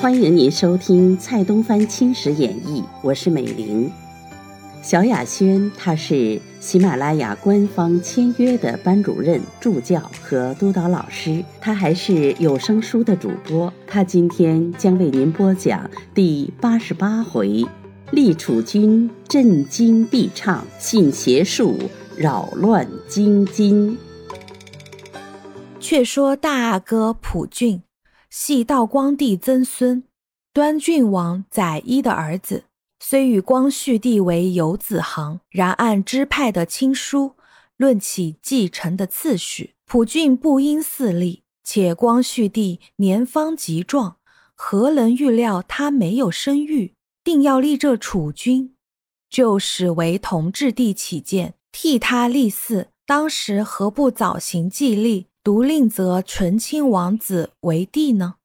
欢迎您收听蔡东藩青史演义，我是美玲。小雅轩，他是喜马拉雅官方签约的班主任、助教和督导老师，他还是有声书的主播。他今天将为您播讲第八十八回：立储君震惊必唱，信邪术扰乱京津。却说大阿哥普俊。系道光帝曾孙，端郡王载一的儿子，虽与光绪帝为有子行，然按支派的亲疏，论起继承的次序，普俊不应嗣立。且光绪帝年方极壮，何能预料他没有生育，定要立这储君，就使为同治帝起见，替他立嗣。当时何不早行继立？独令则纯亲王子为帝呢？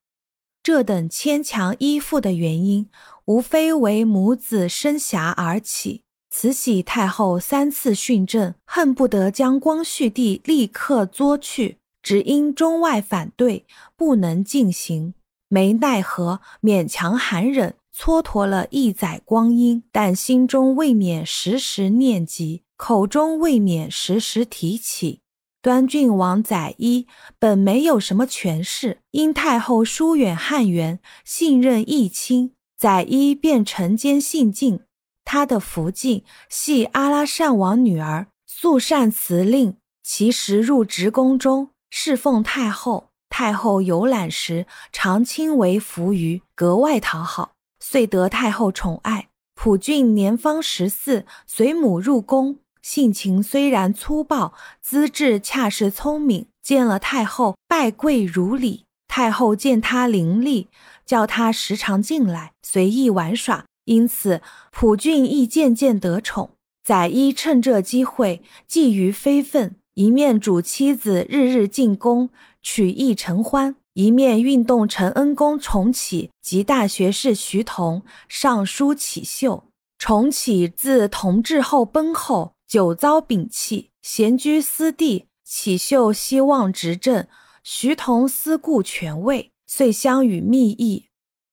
这等牵强依附的原因，无非为母子生遐而起。慈禧太后三次训政，恨不得将光绪帝立刻捉去，只因中外反对，不能进行。没奈何，勉强含忍，蹉跎了一载光阴，但心中未免时时念及，口中未免时时提起。端郡王载一本没有什么权势，因太后疏远汉元，信任义亲，载一便承奸信敬。他的福晋系阿拉善王女儿素善辞令，其时入职宫中侍奉太后。太后游览时，常亲为服于，格外讨好，遂得太后宠爱。普郡年方十四，随母入宫。性情虽然粗暴，资质恰是聪明。见了太后，拜跪如礼。太后见他伶俐，叫他时常进来随意玩耍，因此普俊亦渐渐得宠。载一趁这机会觊觎非分，一面主妻子日日进宫取义承欢，一面运动承恩宫重启及大学士徐桐上书启秀。重启自同治后崩后。久遭摒弃，闲居私地。启秀希望执政，徐同思顾权位，遂相与密议，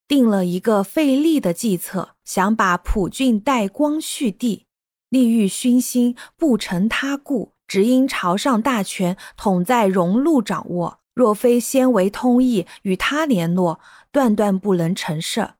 定了一个费力的计策，想把普俊代光绪帝。利欲熏心，不成他故，只因朝上大权统在荣禄掌握，若非先为通义与他联络，断断不能成事。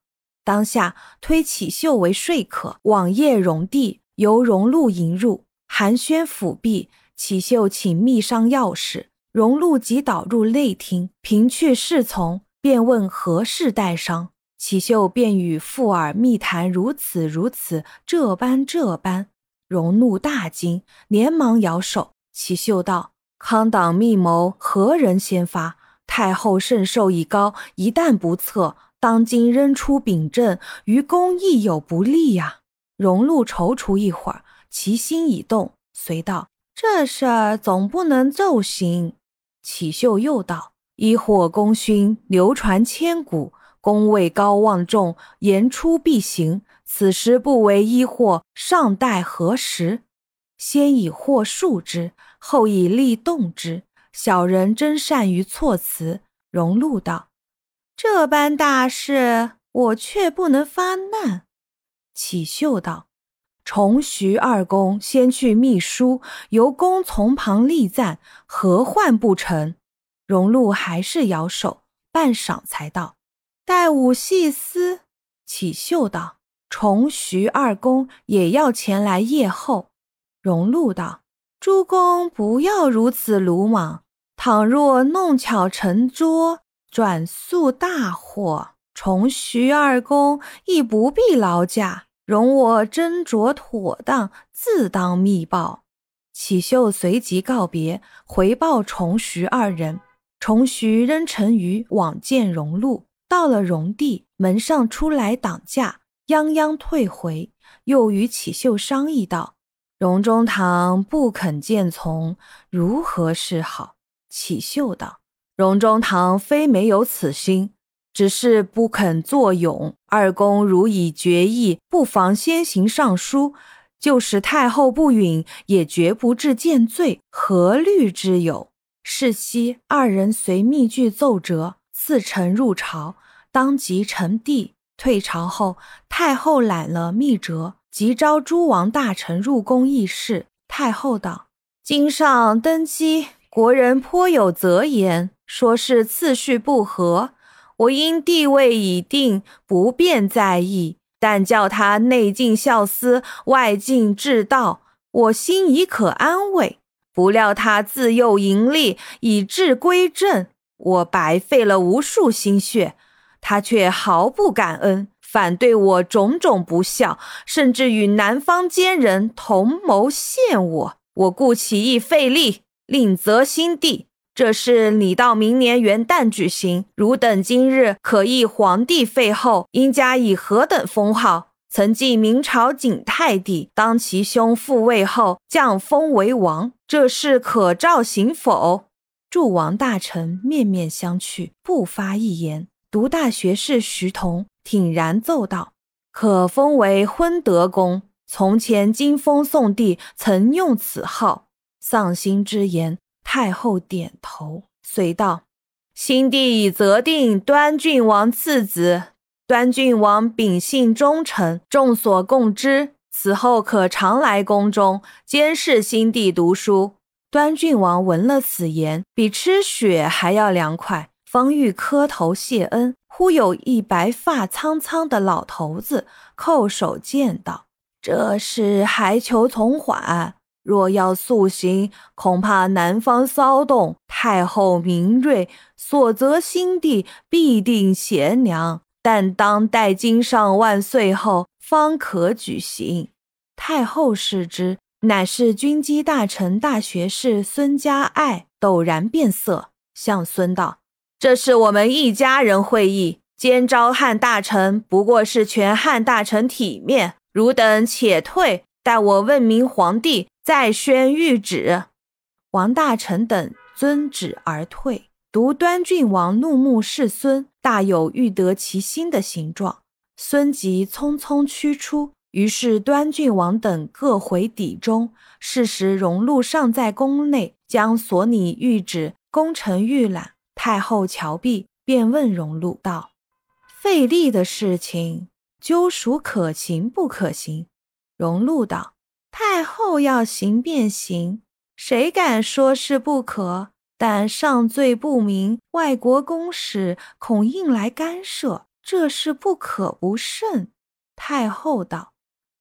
当下推启秀为说客，往谒荣帝，由荣禄引入。寒暄府壁，启秀请密商要事，荣禄即导入内厅，平去侍从，便问何事待商。启秀便与附耳密谈如此如此，这般这般。荣禄大惊，连忙摇手。启秀道：“康党密谋，何人先发？太后圣寿已高，一旦不测，当今仍出秉政，于公亦有不利呀。”荣禄踌躇一会儿。其心已动，遂道：“这事儿总不能奏行。”启秀又道：“一火功勋流传千古，功位高望重，言出必行。此时不为一祸，尚待何时？先以祸树之，后以利动之。小人真善于措辞。”荣禄道：“这般大事，我却不能发难。”启秀道。重徐二公先去秘书，由公从旁立赞，何患不成？荣禄还是摇手，半晌才道：“待吾细思。”启秀道：“重徐二公也要前来谒后。”荣禄道：“诸公不要如此鲁莽，倘若弄巧成拙，转速大祸，重徐二公亦不必劳驾。”容我斟酌妥当，自当密报。启秀随即告别，回报重徐二人。重徐仍乘于往见荣禄，到了荣地门上出来挡驾，泱泱退回。又与启秀商议道：“荣中堂不肯见从，如何是好？”启秀道：“荣中堂非没有此心。”只是不肯作勇。二公如已决意，不妨先行上书，就是太后不允，也绝不至见罪，何虑之有？是夕，二人随密具奏折，赐臣入朝，当即成帝。退朝后，太后揽了密折，即召诸王大臣入宫议事。太后道：“今上登基，国人颇有责言，说是次序不合。我因地位已定，不便在意。但叫他内尽孝思，外尽治道，我心已可安慰。不料他自幼盈利，以致归正，我白费了无数心血。”他却毫不感恩，反对我种种不孝，甚至与南方奸人同谋陷我。我故起意废立，另择新帝。这事拟到明年元旦举行。汝等今日可议皇帝废后，应加以何等封号？曾记明朝景泰帝，当其兄复位后，降封为王。这事可照行否？诸王大臣面面相觑，不发一言。读大学士徐同挺然奏道：“可封为昏德公。从前金封宋帝曾用此号。”丧心之言，太后点头，遂道：“新帝已择定端郡王次子。端郡王秉性忠诚，众所共知。此后可常来宫中监视新帝读书。”端郡王闻了此言，比吃血还要凉快。方欲磕头谢恩，忽有一白发苍苍的老头子叩首见道：“这事还求从缓，若要速行，恐怕南方骚动。太后明锐，所择新帝必定贤良，但当待金上万岁后方可举行。”太后视之，乃是军机大臣、大学士孙家爱，陡然变色，向孙道。这是我们一家人会议，兼召汉大臣，不过是全汉大臣体面。汝等且退，待我问明皇帝，再宣谕旨。王大臣等遵旨而退。独端郡王怒目视孙，大有欲得其心的形状。孙即匆匆驱出。于是端郡王等各回邸中。是时荣禄尚在宫内，将所拟谕旨功臣预览。太后瞧毕，便问荣禄道：“费力的事情，究属可行不可行？”荣禄道：“太后要行便行，谁敢说是不可？但上罪不明，外国公使恐应来干涉，这事不可不慎。”太后道：“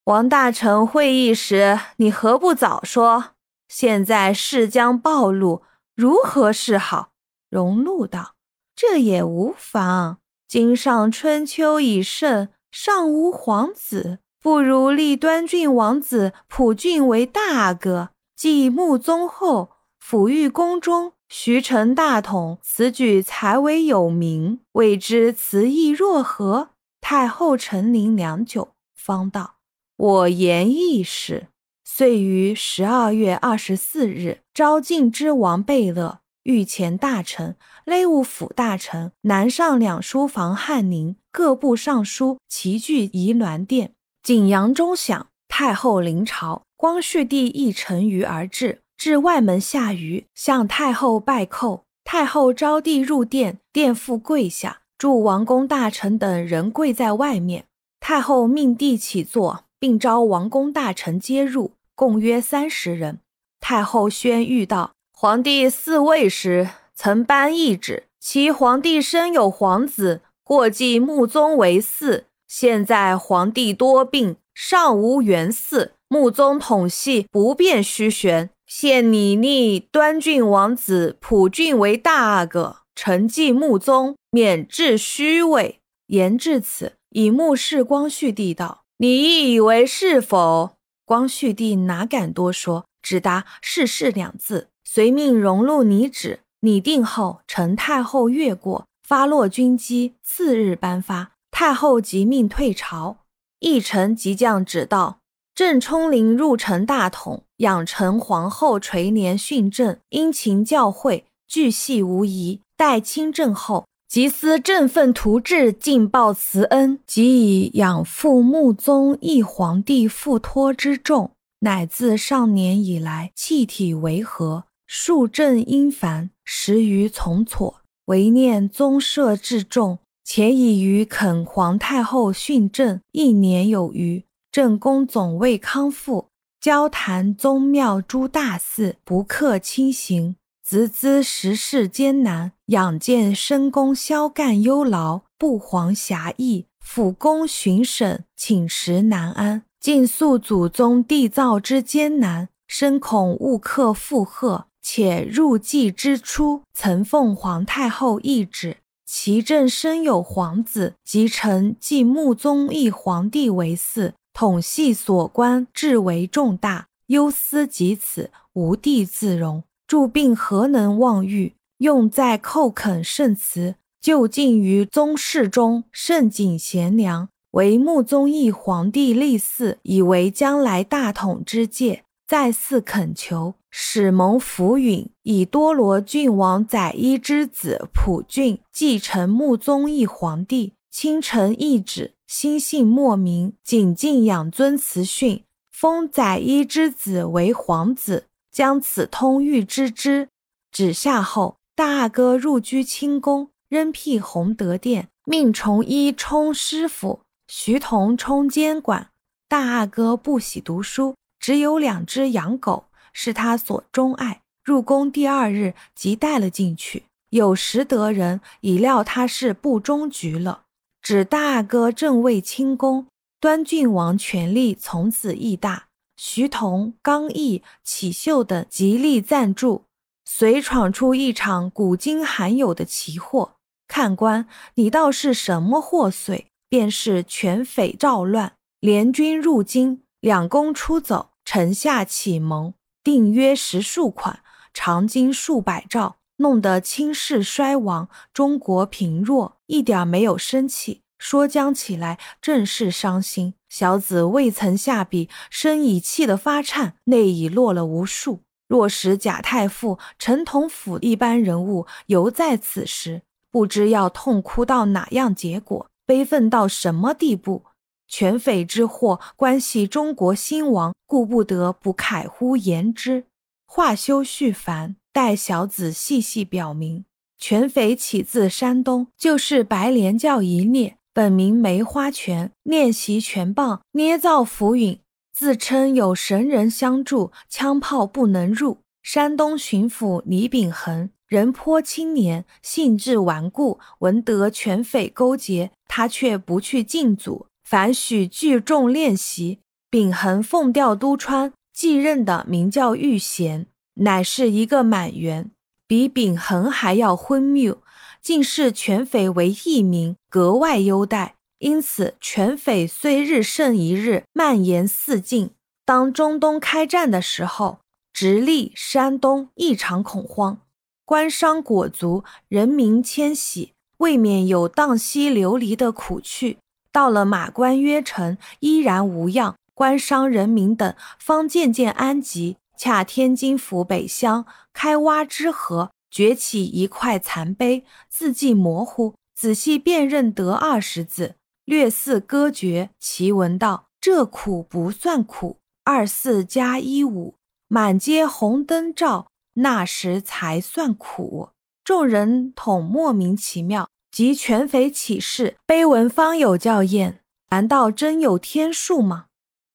王大臣会议时，你何不早说？现在事将暴露，如何是好？”荣禄道：“这也无妨。今上春秋已盛，尚无皇子，不如立端郡王子普郡为大阿哥，继穆宗后，抚育宫中，徐成大统。此举才为有名，未知词意若何？”太后沉吟良久，方道：“我言亦是。”遂于十二月二十四日召晋之王贝勒。御前大臣、内务府大臣、南上两书房翰林、各部尚书齐聚仪銮殿。景阳钟响，太后临朝，光绪帝亦乘舆而至，至外门下舆，向太后拜叩。太后招帝入殿，殿父跪下，诸王公大臣等人跪在外面。太后命帝起坐，并召王公大臣皆入，共约三十人。太后宣谕道。皇帝嗣位时，曾颁懿旨，其皇帝生有皇子，过继穆宗为嗣。现在皇帝多病，尚无元嗣，穆宗统系不便虚悬，现拟立端郡王子普郡为大阿哥，承继穆宗，免至虚位。言至此，以目视光绪帝道：“你亦以为是否？”光绪帝哪敢多说，只答“是是”两字。遂命荣禄拟旨，拟定后，陈太后阅过，发落军机，次日颁发。太后即命退朝。议臣即将旨道：郑冲灵入城大统，养成皇后垂帘训政，殷勤教诲，巨细无遗。待亲政后，即思振奋图志，尽报慈恩，即以养父穆宗一皇帝付托之重，乃自少年以来气体为和，数政因繁，时于从错，唯念宗社至重。且已于肯皇太后训政一年有余，正宫总未康复，交谈宗庙诸大事不克亲行，直资时事艰难，仰见深宫萧干忧劳，不遑侠义，辅宫巡审寝食难安，尽诉祖宗缔造之艰难，深恐误克附贺，且入祭之初，曾奉皇太后懿旨。其正生有皇子，即臣继穆宗义皇帝为嗣，统系所关，至为重大，忧思及此，无地自容。著病何能忘欲？用在叩恳圣慈，就近于宗室中，甚谨贤良，为穆宗义皇帝立嗣，以为将来大统之戒。再次恳求，使蒙福允，以多罗郡王载伊之子普俊继承穆宗义皇帝。亲臣懿旨，心性莫名，谨敬养尊慈训，封载伊之子为皇子，将此通谕之之。旨下后，大阿哥入居清宫，仍辟弘德殿，命崇一充师傅，徐同充监管。大阿哥不喜读书。只有两只养狗是他所钟爱。入宫第二日，即带了进去。有识得人已料他是不中局了。指大哥正位清宫，端郡王权力从此亦大。徐同、刚毅、启秀等极力赞助，遂闯出一场古今罕有的奇祸。看官，你道是什么祸祟？便是权匪赵乱，联军入京，两宫出走。臣下启蒙，定约十数款，长经数百兆，弄得清室衰亡，中国贫弱，一点没有生气。说将起来正是伤心。小子未曾下笔，身已气得发颤，泪已落了无数。若使贾太傅、陈同甫一般人物犹在此时，不知要痛哭到哪样结果，悲愤到什么地步。犬匪之祸关系中国兴亡，故不得不慨乎言之。话休叙繁，待小子细细表明。犬匪起自山东，就是白莲教一孽，本名梅花拳，练习拳棒，捏造浮云，自称有神人相助，枪炮不能入。山东巡抚李秉衡人颇青年，性质顽固，闻得犬匪勾结，他却不去禁阻。凡许聚众练习，秉衡奉调都川，继任的名叫玉贤，乃是一个满员，比秉恒还要昏谬，竟视权匪为义民，格外优待。因此，权匪虽日胜一日，蔓延四境。当中东开战的时候，直隶、山东异常恐慌，官商裹足，人民迁徙，未免有荡息流离的苦趣。到了马关约城，依然无恙，官商人民等方渐渐安吉。恰天津府北乡开挖之河，崛起一块残碑，字迹模糊，仔细辨认得二十字，略似歌诀。其文道：“这苦不算苦，二四加一五，满街红灯照，那时才算苦。”众人统莫名其妙。即权匪起事，碑文方有校验，难道真有天数吗？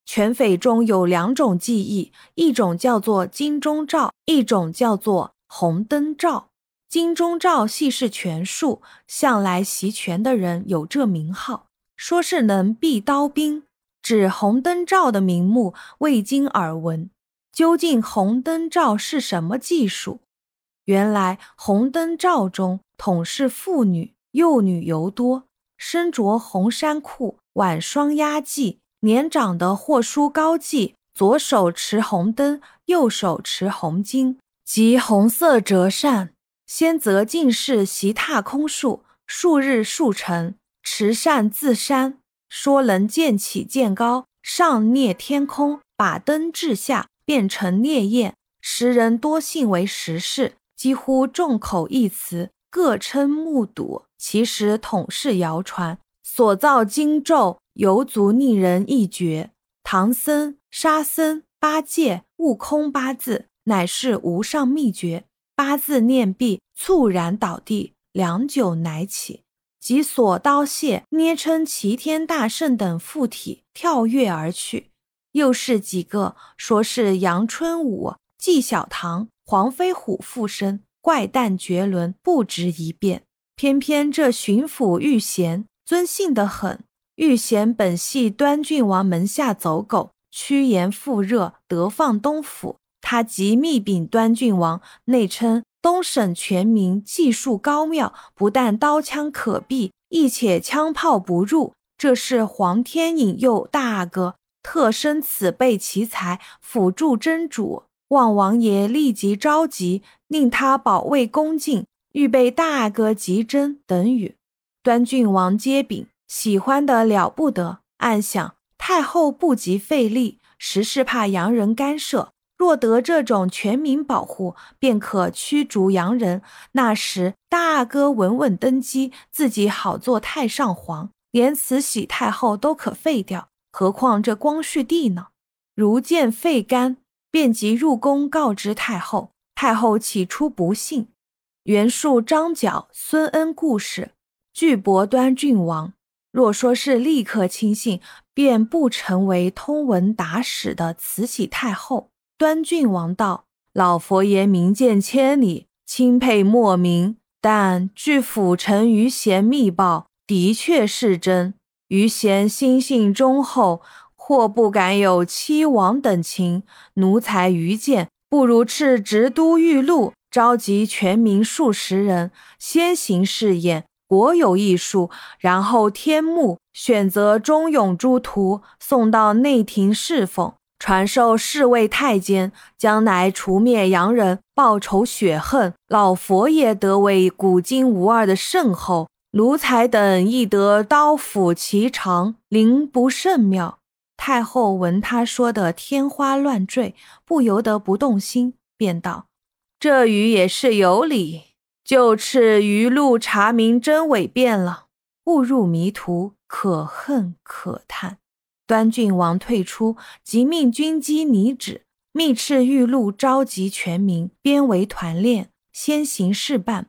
权匪中有两种技艺，一种叫做金钟罩，一种叫做红灯罩。金钟罩系是权术，向来习权的人有这名号，说是能避刀兵。指红灯罩的名目未经耳闻，究竟红灯罩是什么技术？原来红灯罩中统是妇女。幼女尤多，身着红衫裤，挽双压髻，年长的或梳高髻，左手持红灯，右手持红巾，及红色折扇。先则进士习踏空术，数日数成，持扇自山，说能渐起渐高，上蹑天空，把灯掷下，变成烈焰。时人多信为实事，几乎众口一词。各称目睹，其实统是谣传。所造经咒，犹足令人一绝。唐僧、沙僧、八戒、悟空八字，乃是无上秘诀。八字念毕，猝然倒地，良久乃起，即锁刀械，捏称齐天大圣等附体，跳跃而去。又是几个说是杨春武、纪晓堂、黄飞虎附身，怪诞绝伦，不值一辩。偏偏这巡抚玉贤尊姓得很。玉贤本系端郡王门下走狗，趋炎附热，得放东府。他即密禀端郡王，内称东省全民技术高妙，不但刀枪可避，亦且枪炮不入。这是皇天引诱大阿哥，特生此辈奇才辅助真主。望王爷立即召集，令他保卫恭敬，预备大阿哥吉真等语。端郡王接禀。喜欢的了不得，暗想太后不及费力，实是怕洋人干涉。若得这种全民保护，便可驱逐洋人。那时大阿哥稳稳登基，自己好做太上皇，连慈禧太后都可废掉。何况这光绪帝呢？如见废干，便即入宫告知太后。太后起初不信，袁术张角、孙恩故事，拒驳端郡王。若说是立刻亲信，便不成为通文达史的慈禧太后。端郡王道：“老佛爷明鉴千里，钦佩莫名。但据辅臣余贤密报，的确是真。余贤心性忠厚，或不敢有欺王等情。奴才愚见，不如斥直都御路，召集全民数十人，先行试验。”国有艺术，然后天目选择忠勇诸徒，送到内廷侍奉，传授侍卫太监，将来除灭洋人，报仇雪恨。老佛爷得为古今无二的圣后，奴才等亦得刀斧齐长，灵不甚妙。太后闻他说的天花乱坠，不由得不动心，便道：“这语也是有理。”就斥余路查明真伪变了，误入迷途，可恨可叹。端郡王退出，即命军机拟旨，密敕玉露召集全民，编为团练，先行事办。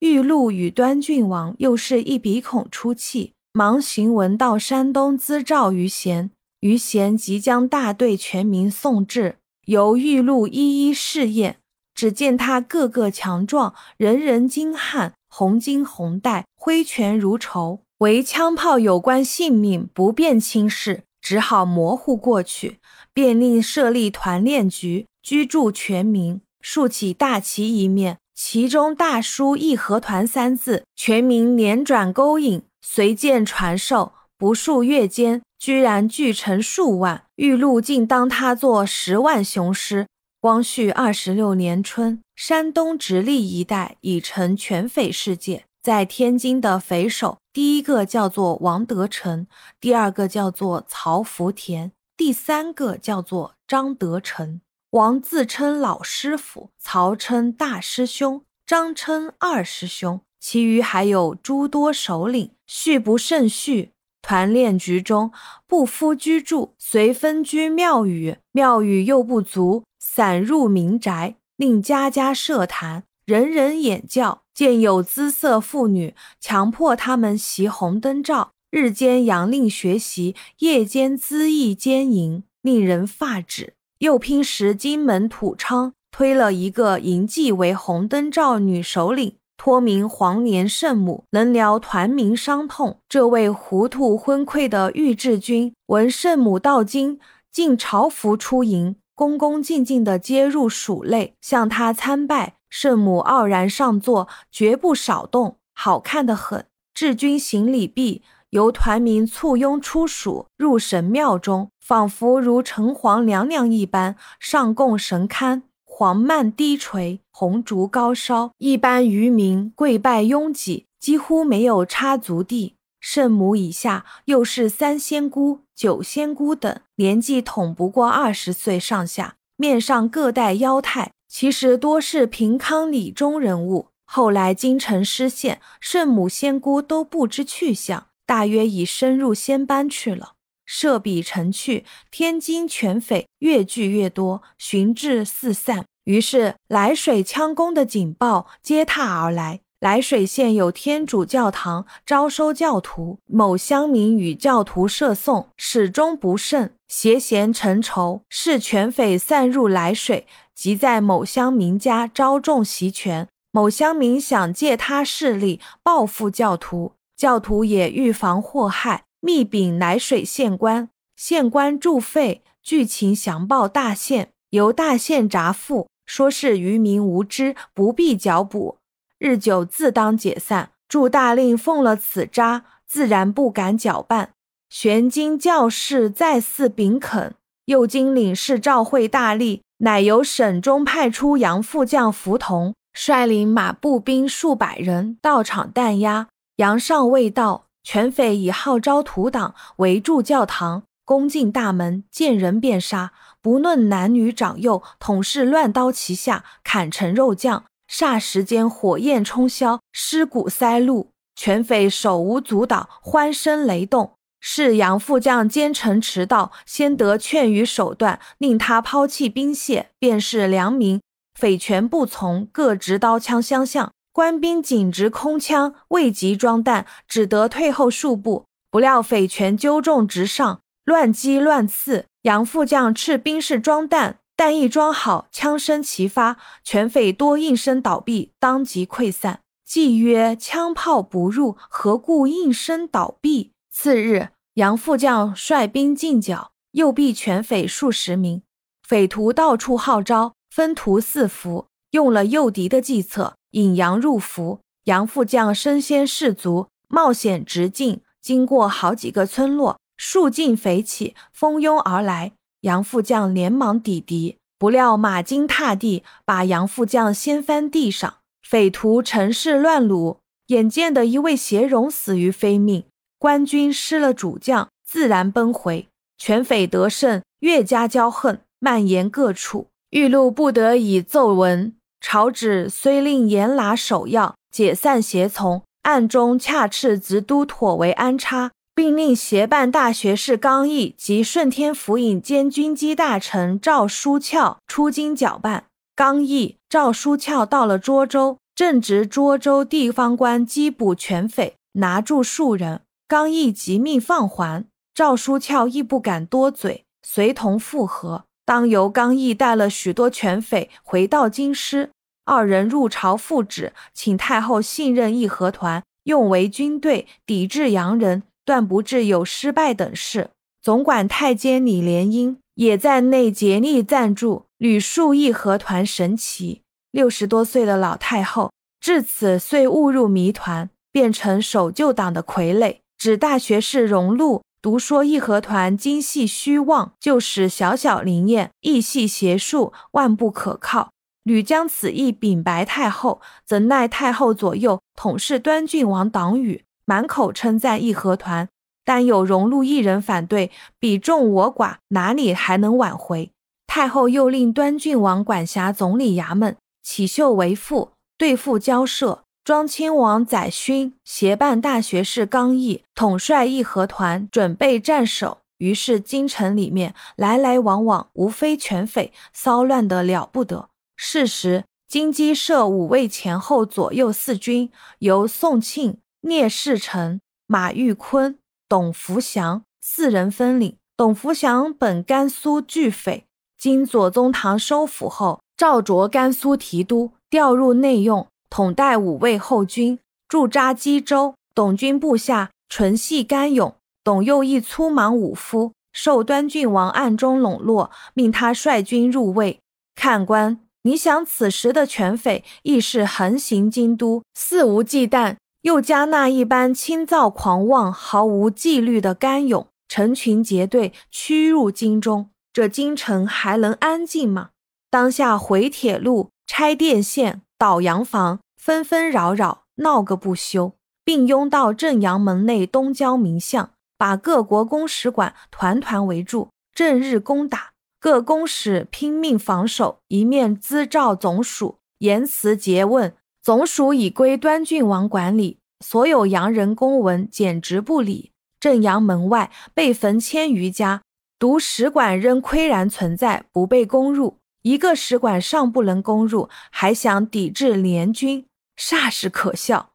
玉露与端郡王又是一鼻孔出气，忙行文到山东咨召于贤。于贤即将大队全民送至，由玉露一一试验。只见他个个强壮，人人精悍，红巾红带，挥拳如仇。唯枪炮有关性命，不便轻视，只好模糊过去。便令设立团练局，居住全民，竖起大旗一面，其中大书“义和团”三字，全民连转勾引，随见传授。不数月间，居然聚成数万。玉露竟当他做十万雄师。光绪二十六年春，山东直隶一带已成全匪世界。在天津的匪首，第一个叫做王德成，第二个叫做曹福田，第三个叫做张德成。王自称老师傅，曹称大师兄，张称二师兄，其余还有诸多首领，序不胜序。团练局中，不敷居住，随分居庙宇，庙宇又不足。散入民宅，令家家设坛，人人演教。见有姿色妇女，强迫他们习红灯照，日间阳令学习，夜间恣意奸淫，令人发指。又拼时金门土昌推了一个淫妓为红灯照女首领，托名黄年圣母，能疗团民伤痛。这位糊涂昏聩的玉志君，闻圣母道经，竟朝服出迎。恭恭敬敬地接入蜀内，向他参拜。圣母傲然上座，绝不少动，好看得很。至君行礼毕，由团民簇拥出蜀，入神庙中，仿佛如城隍娘娘一般，上供神龛，黄幔低垂，红烛高烧，一般渔民跪拜拥挤，几乎没有插足地。圣母以下又是三仙姑、九仙姑等，年纪统不过二十岁上下，面上各戴腰带，其实多是平康里中人物。后来京城失陷，圣母仙姑都不知去向，大约已深入仙班去了。设比成去，天津犬匪越聚越多，寻至四散。于是涞水枪攻的警报接踏而来。涞水县有天主教堂，招收教徒。某乡民与教徒设讼，始终不胜，携嫌成仇，是犬匪散入涞水，即在某乡民家招众袭权。某乡民想借他势力报复教徒，教徒也预防祸害，密禀涞水县官。县官驻费，据情详报大县，由大县札付，说是渔民无知，不必缴补。日久自当解散。祝大令奉了此札，自然不敢搅拌。玄金教士再次禀恳，又经领事召会大吏，乃由省中派出杨副将福同，率领马步兵数百人到场弹压。杨尚未到，全匪已号召土党围住教堂，攻进大门，见人便杀，不论男女长幼，统是乱刀齐下，砍成肉酱。霎时间，火焰冲霄，尸骨塞路，全匪手无足蹈，欢声雷动。是杨副将奸臣迟到，先得劝谕手段，令他抛弃兵械，便是良民。匪全不从，各执刀枪相向。官兵紧执空枪，未及装弹，只得退后数步。不料匪全纠众直上，乱击乱刺。杨副将斥兵士装弹。弹一装好，枪声齐发，全匪多应声倒毙，当即溃散。既曰：枪炮不入，何故应声倒毙？次日，杨副将率兵进剿，诱毙全匪数十名。匪徒到处号召，分屠四伏，用了诱敌的计策，引杨入伏。杨副将身先士卒，冒险直进，经过好几个村落，数尽匪起，蜂拥而来。杨副将连忙抵敌，不料马惊踏地，把杨副将掀翻地上。匪徒乘势乱掳，眼见的一位协荣死于非命，官军失了主将，自然奔回。全匪得胜，越加骄横，蔓延各处。玉露不得已奏闻，朝旨虽令严拿首要，解散协从，暗中恰斥直都妥为安插。并令协办大学士刚毅及顺天府尹兼军机大臣赵书翘出京搅拌。刚毅、赵书翘到了涿州，正值涿州地方官缉捕全匪，拿住数人。刚毅即命放还，赵书翘亦不敢多嘴，随同复合。当由刚毅带了许多全匪回到京师，二人入朝复旨，请太后信任义和团，用为军队，抵制洋人。断不至有失败等事。总管太监李莲英也在内竭力赞助，屡述义和团神奇。六十多岁的老太后至此遂误入谜团，变成守旧党的傀儡。指大学士荣禄独说义和团精细虚妄，就使小小灵验，意系邪术，万不可靠。屡将此意禀白太后，怎奈太后左右统是端郡王党羽。满口称赞义和团，但有荣禄一人反对，比众我寡，哪里还能挽回？太后又令端郡王管辖总理衙门，启秀为副，对付交涉。庄亲王载勋协办大学士刚毅，统帅义和团，准备战守。于是京城里面来来往往，无非犬匪，骚乱得了不得。是时，金鸡设五位前后左右四军，由宋庆。聂士成、马玉坤、董福祥四人分领。董福祥本甘肃巨匪，经左宗棠收抚后，赵着甘肃提督，调入内用，统带五位后军，驻扎基州。董军部下纯系甘勇，董又一粗莽武夫，受端郡王暗中笼络，命他率军入魏。看官，你想此时的犬匪亦是横行京都，肆无忌惮。又加那一般轻躁狂妄、毫无纪律的甘勇，成群结队驱入京中，这京城还能安静吗？当下毁铁路、拆电线、倒洋房，纷纷扰扰，闹个不休，并拥到正阳门内东郊民巷，把各国公使馆团团围住，正日攻打。各公使拼命防守，一面咨召总署，言辞诘问。总署已归端郡王管理，所有洋人公文简直不理。正阳门外被焚千余家，独使馆仍岿然存在，不被攻入。一个使馆尚不能攻入，还想抵制联军，煞是可笑。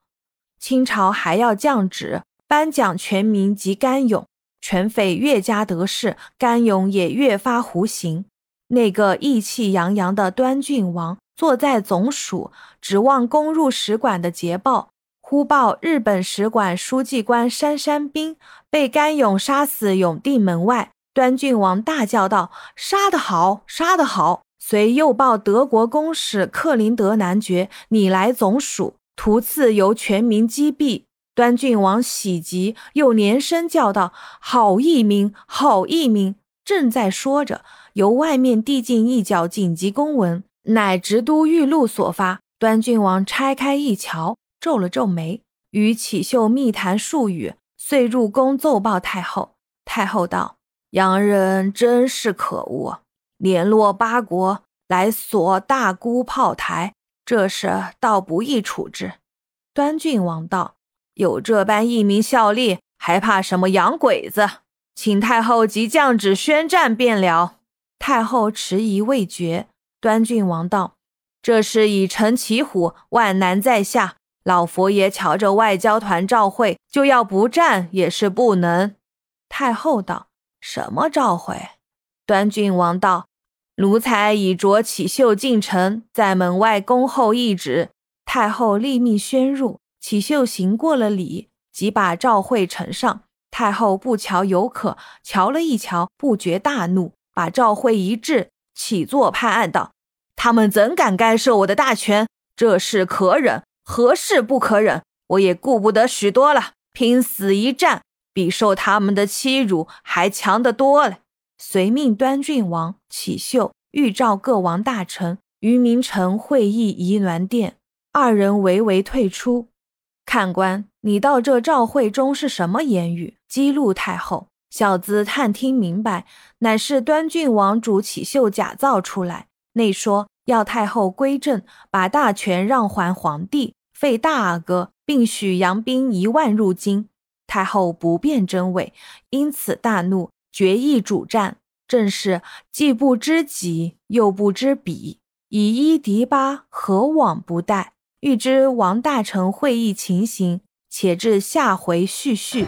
清朝还要降旨颁奖全民及甘勇，权匪越加得势，甘勇也越发胡行。那个意气洋洋的端郡王坐在总署，指望攻入使馆的捷报。忽报日本使馆书记官山山兵被甘勇杀死永定门外，端郡王大叫道：“杀得好，杀得好！”随又报德国公使克林德男爵拟来总署，图次由全民击毙。端郡王喜极，又连声叫道：“好一名，好一名！”正在说着，由外面递进一角紧急公文，乃直都御录所发。端郡王拆开一瞧。皱了皱眉，与启秀密谈数语，遂入宫奏报太后。太后道：“洋人真是可恶，联络八国来锁大沽炮台，这事倒不易处置。”端郡王道：“有这般义民效力，还怕什么洋鬼子？请太后即降旨宣战便了。”太后迟疑未决。端郡王道：“这事已成骑虎，万难在下。”老佛爷瞧着外交团召会，就要不战也是不能。太后道：“什么召会？”端郡王道：“奴才已着启秀进城，在门外恭候懿旨。”太后立命宣入。启秀行过了礼，即把召会呈上。太后不瞧有可，瞧了一瞧，不觉大怒，把召会一掷，起坐判案道：“他们怎敢干涉我的大权？这事可忍。”何事不可忍？我也顾不得许多了，拼死一战，比受他们的欺辱还强得多了。遂命端郡王启秀预召各王大臣于明城会议仪銮殿，二人唯唯退出。看官，你到这召会中是什么言语？激怒太后。小子探听明白，乃是端郡王主启秀假造出来，内说要太后归政，把大权让还皇帝。废大阿哥，并许杨兵一万入京。太后不便真伪，因此大怒，决意主战。正是既不知己，又不知彼，以一敌八，何往不殆？欲知王大臣会议情形，且至下回续叙。